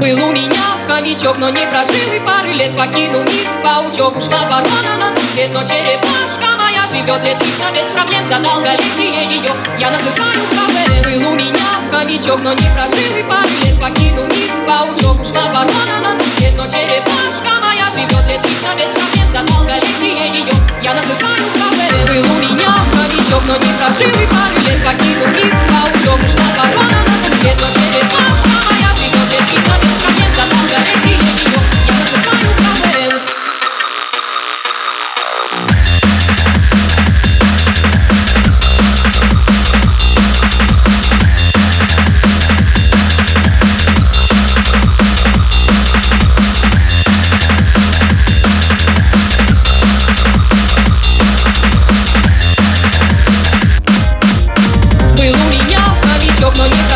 Был у меня хомячок, но не прожил и пары лет. Покинул мир паучок, ушла ворона на свет Но черепашка моя живет лет тысяча без проблем. За долголетие ее я называю КВ Был у меня хомячок, но не прожил и пары лет. Покинул мир паучок, ушла ворона на свет Но черепашка моя живет лет тысяча без проблем. За долголетие ее я называю КВ Был у меня хомячок, но не прожил и пары лет. Покинул мир паучок, ушла ворона на свет Но черепашка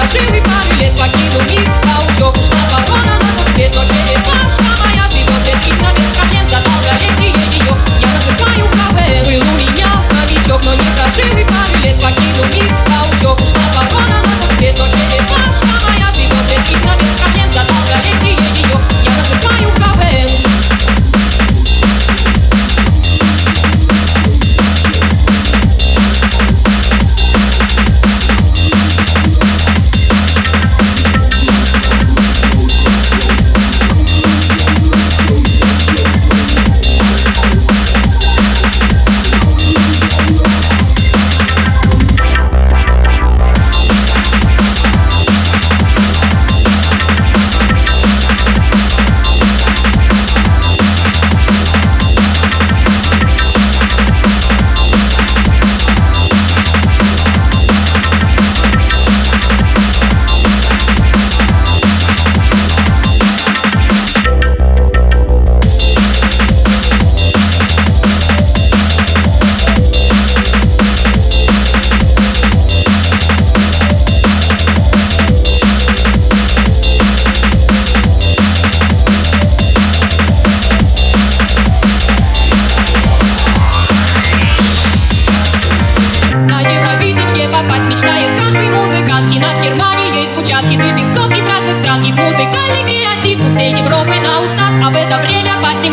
хомячок, но не прожил и пары лет Покинул мир паучок, ушла ворона на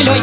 землей